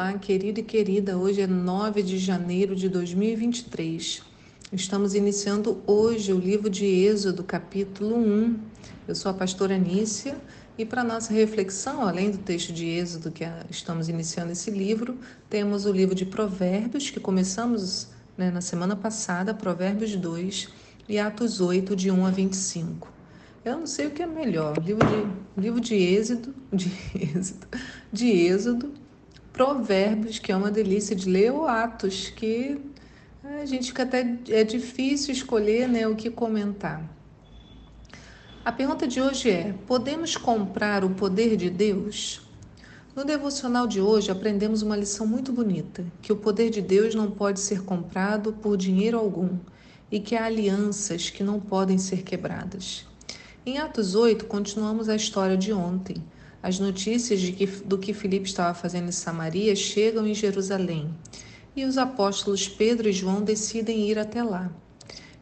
Olá, querido e querida. Hoje é 9 de janeiro de 2023. Estamos iniciando hoje o livro de Êxodo, capítulo 1. Eu sou a pastora Nícia e para nossa reflexão, além do texto de Êxodo que estamos iniciando esse livro, temos o livro de Provérbios que começamos né, na semana passada, Provérbios 2 e Atos 8, de 1 a 25. Eu não sei o que é melhor, livro de, livro de Êxodo, de Êxodo, de Êxodo Provérbios, que é uma delícia de ler, ou Atos, que a gente fica até é difícil escolher né, o que comentar. A pergunta de hoje é: podemos comprar o poder de Deus? No devocional de hoje aprendemos uma lição muito bonita: que o poder de Deus não pode ser comprado por dinheiro algum e que há alianças que não podem ser quebradas. Em Atos 8, continuamos a história de ontem. As notícias que, do que Filipe estava fazendo em Samaria chegam em Jerusalém e os apóstolos Pedro e João decidem ir até lá.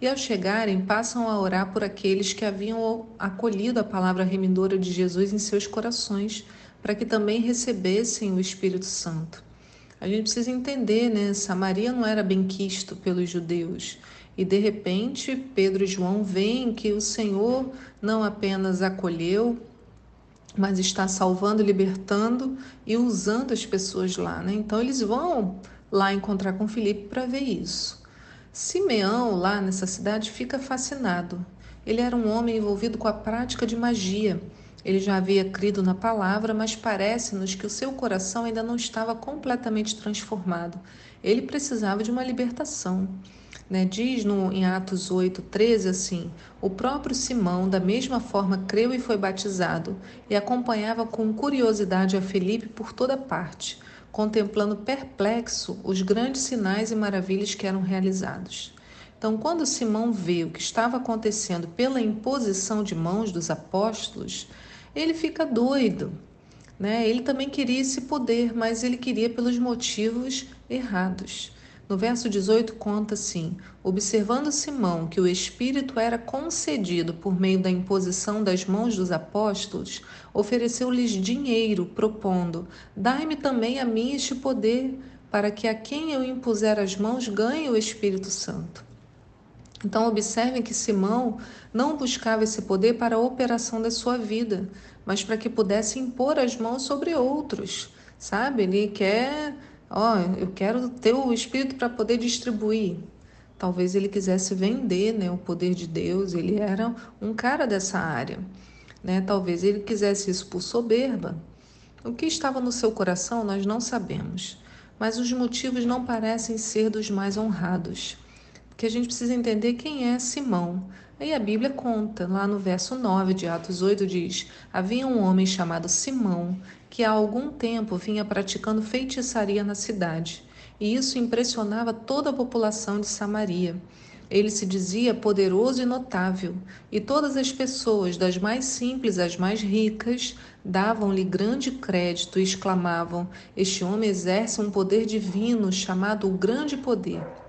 E ao chegarem, passam a orar por aqueles que haviam acolhido a palavra remidora de Jesus em seus corações, para que também recebessem o Espírito Santo. A gente precisa entender, né? Samaria não era bem quisto pelos judeus. E de repente, Pedro e João veem que o Senhor não apenas acolheu, mas está salvando, libertando e usando as pessoas lá, né? Então eles vão lá encontrar com Filipe para ver isso. Simeão, lá nessa cidade, fica fascinado. Ele era um homem envolvido com a prática de magia. Ele já havia crido na palavra, mas parece-nos que o seu coração ainda não estava completamente transformado. Ele precisava de uma libertação. Né? Diz no, em Atos 8, 13 assim: O próprio Simão, da mesma forma, creu e foi batizado, e acompanhava com curiosidade a Felipe por toda parte, contemplando perplexo os grandes sinais e maravilhas que eram realizados. Então, quando Simão vê o que estava acontecendo pela imposição de mãos dos apóstolos, ele fica doido. Né? Ele também queria esse poder, mas ele queria pelos motivos errados. No verso 18 conta assim: Observando Simão que o Espírito era concedido por meio da imposição das mãos dos apóstolos, ofereceu-lhes dinheiro, propondo: Dai-me também a mim este poder, para que a quem eu impuser as mãos ganhe o Espírito Santo. Então, observem que Simão não buscava esse poder para a operação da sua vida, mas para que pudesse impor as mãos sobre outros, sabe? Ele quer Ó, eu quero ter o Espírito para poder distribuir. Talvez ele quisesse vender né, o poder de Deus, ele era um cara dessa área. Né? Talvez ele quisesse isso por soberba. O que estava no seu coração nós não sabemos, mas os motivos não parecem ser dos mais honrados. Porque a gente precisa entender quem é Simão. Aí a Bíblia conta, lá no verso 9 de Atos 8, diz: Havia um homem chamado Simão que há algum tempo vinha praticando feitiçaria na cidade, e isso impressionava toda a população de Samaria. Ele se dizia poderoso e notável, e todas as pessoas, das mais simples às mais ricas, davam-lhe grande crédito e exclamavam: Este homem exerce um poder divino chamado o Grande Poder.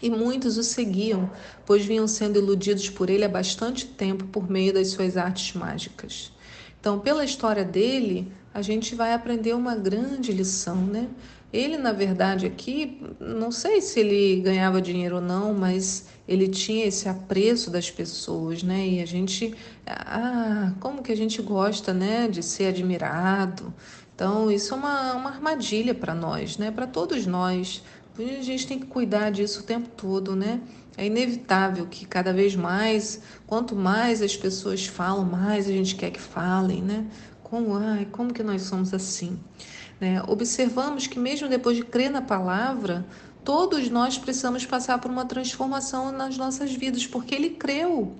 E muitos o seguiam, pois vinham sendo iludidos por ele há bastante tempo por meio das suas artes mágicas. Então, pela história dele, a gente vai aprender uma grande lição, né? Ele, na verdade, aqui, não sei se ele ganhava dinheiro ou não, mas ele tinha esse apreço das pessoas, né? E a gente, ah, como que a gente gosta, né, de ser admirado. Então, isso é uma, uma armadilha para nós, né? Para todos nós. A gente tem que cuidar disso o tempo todo, né? É inevitável que cada vez mais, quanto mais as pessoas falam, mais a gente quer que falem, né? Como, ai, como que nós somos assim? Né? Observamos que mesmo depois de crer na palavra, todos nós precisamos passar por uma transformação nas nossas vidas, porque ele creu,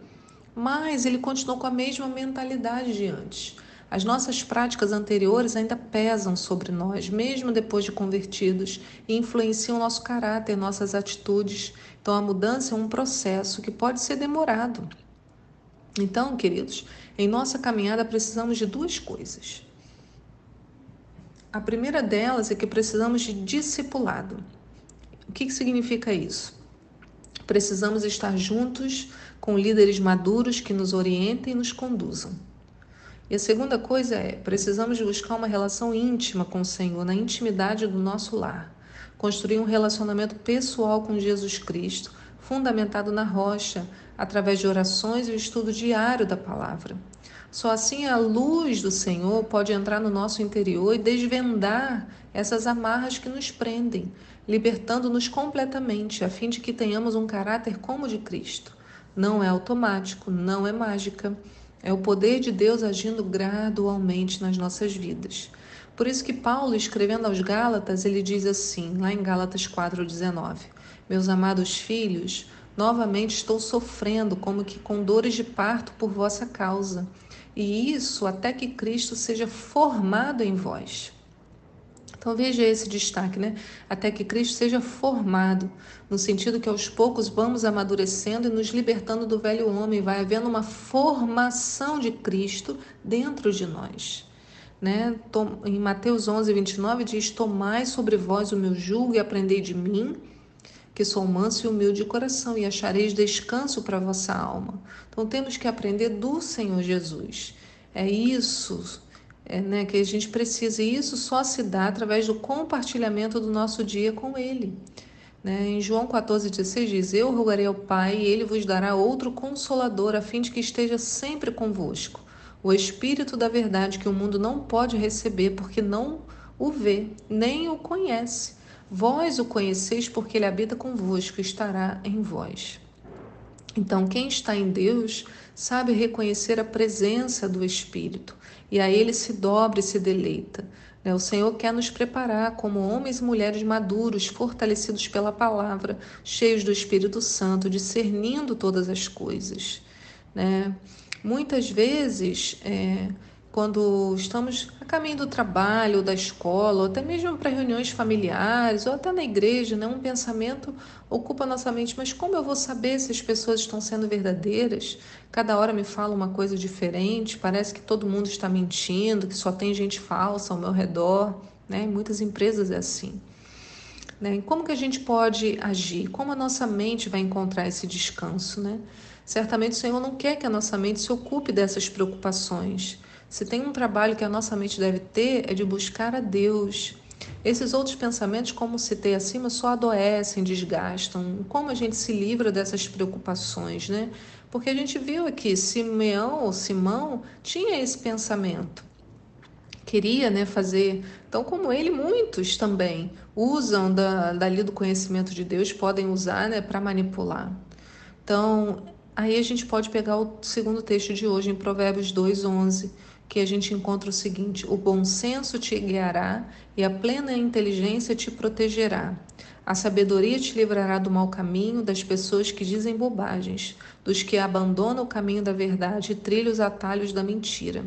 mas ele continuou com a mesma mentalidade de antes. As nossas práticas anteriores ainda pesam sobre nós, mesmo depois de convertidos, e influenciam nosso caráter, nossas atitudes. Então, a mudança é um processo que pode ser demorado. Então, queridos, em nossa caminhada precisamos de duas coisas. A primeira delas é que precisamos de discipulado. O que, que significa isso? Precisamos estar juntos com líderes maduros que nos orientem e nos conduzam. E a segunda coisa é, precisamos buscar uma relação íntima com o Senhor, na intimidade do nosso lar. Construir um relacionamento pessoal com Jesus Cristo, fundamentado na rocha, através de orações e o estudo diário da palavra. Só assim a luz do Senhor pode entrar no nosso interior e desvendar essas amarras que nos prendem, libertando-nos completamente, a fim de que tenhamos um caráter como de Cristo. Não é automático, não é mágica. É o poder de Deus agindo gradualmente nas nossas vidas. Por isso que Paulo, escrevendo aos Gálatas, ele diz assim, lá em Gálatas 4:19: Meus amados filhos, novamente estou sofrendo como que com dores de parto por vossa causa, e isso até que Cristo seja formado em vós. Então veja esse destaque, né? Até que Cristo seja formado, no sentido que aos poucos vamos amadurecendo e nos libertando do velho homem, vai havendo uma formação de Cristo dentro de nós. Né? Em Mateus 11, 29 diz: Tomai sobre vós o meu jugo e aprendei de mim, que sou manso e humilde de coração, e achareis descanso para vossa alma. Então temos que aprender do Senhor Jesus. É isso é, né, que a gente precisa, e isso só se dá através do compartilhamento do nosso dia com Ele. Né? Em João 14,16 diz: Eu rogarei ao Pai, e Ele vos dará outro consolador, a fim de que esteja sempre convosco. O Espírito da Verdade, que o mundo não pode receber, porque não o vê, nem o conhece. Vós o conheceis, porque Ele habita convosco, estará em vós. Então, quem está em Deus sabe reconhecer a presença do Espírito e a ele se dobra e se deleita. Né? O Senhor quer nos preparar como homens e mulheres maduros, fortalecidos pela palavra, cheios do Espírito Santo, discernindo todas as coisas. Né? Muitas vezes, é, quando estamos a caminho do trabalho, da escola, ou até mesmo para reuniões familiares, ou até na igreja, né? um pensamento ocupa nossa mente. Mas como eu vou saber se as pessoas estão sendo verdadeiras? Cada hora me fala uma coisa diferente, parece que todo mundo está mentindo, que só tem gente falsa ao meu redor. Né? Em muitas empresas é assim. Né? Como que a gente pode agir? Como a nossa mente vai encontrar esse descanso? Né? Certamente o Senhor não quer que a nossa mente se ocupe dessas preocupações. Se tem um trabalho que a nossa mente deve ter, é de buscar a Deus. Esses outros pensamentos, como citei acima, só adoecem, desgastam. Como a gente se livra dessas preocupações, né? Porque a gente viu aqui, Simeão ou Simão tinha esse pensamento. Queria né, fazer. Então, como ele, muitos também usam da, dali do conhecimento de Deus, podem usar né, para manipular. Então, aí a gente pode pegar o segundo texto de hoje, em Provérbios 2,11 que a gente encontra o seguinte: o bom senso te guiará e a plena inteligência te protegerá. A sabedoria te livrará do mau caminho, das pessoas que dizem bobagens, dos que abandonam o caminho da verdade e trilham os atalhos da mentira.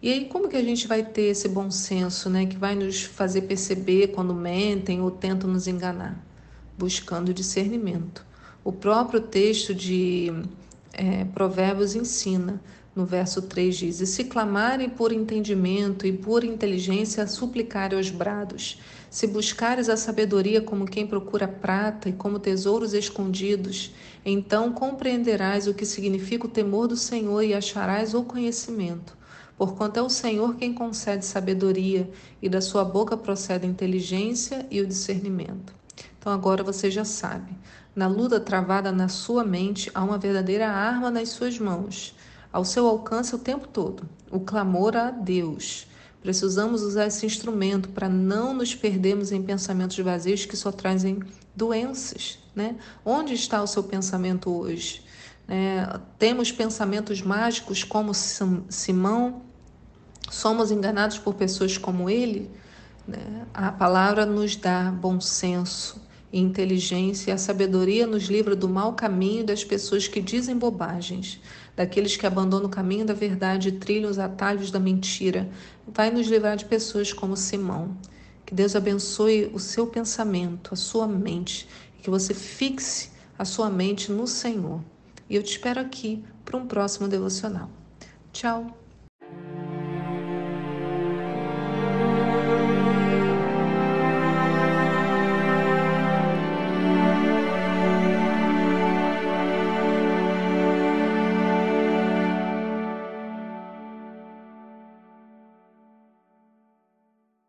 E aí, como que a gente vai ter esse bom senso, né, que vai nos fazer perceber quando mentem ou tentam nos enganar? Buscando discernimento. O próprio texto de é, Provérbios ensina no verso 3 diz: E se clamarem por entendimento e por inteligência, suplicarem aos brados. Se buscares a sabedoria como quem procura prata e como tesouros escondidos, então compreenderás o que significa o temor do Senhor e acharás o conhecimento. Porquanto é o Senhor quem concede sabedoria, e da sua boca procede a inteligência e o discernimento. Então agora você já sabe. Na luta travada na sua mente, há uma verdadeira arma nas suas mãos ao seu alcance o tempo todo, o clamor a Deus. Precisamos usar esse instrumento para não nos perdermos em pensamentos vazios que só trazem doenças. Né? Onde está o seu pensamento hoje? É, temos pensamentos mágicos como Simão? Somos enganados por pessoas como ele? Né? A palavra nos dá bom senso, e inteligência e a sabedoria nos livra do mau caminho das pessoas que dizem bobagens, daqueles que abandonam o caminho da verdade e trilham os atalhos da mentira. Vai nos livrar de pessoas como Simão. Que Deus abençoe o seu pensamento, a sua mente, e que você fixe a sua mente no Senhor. E eu te espero aqui para um próximo devocional. Tchau!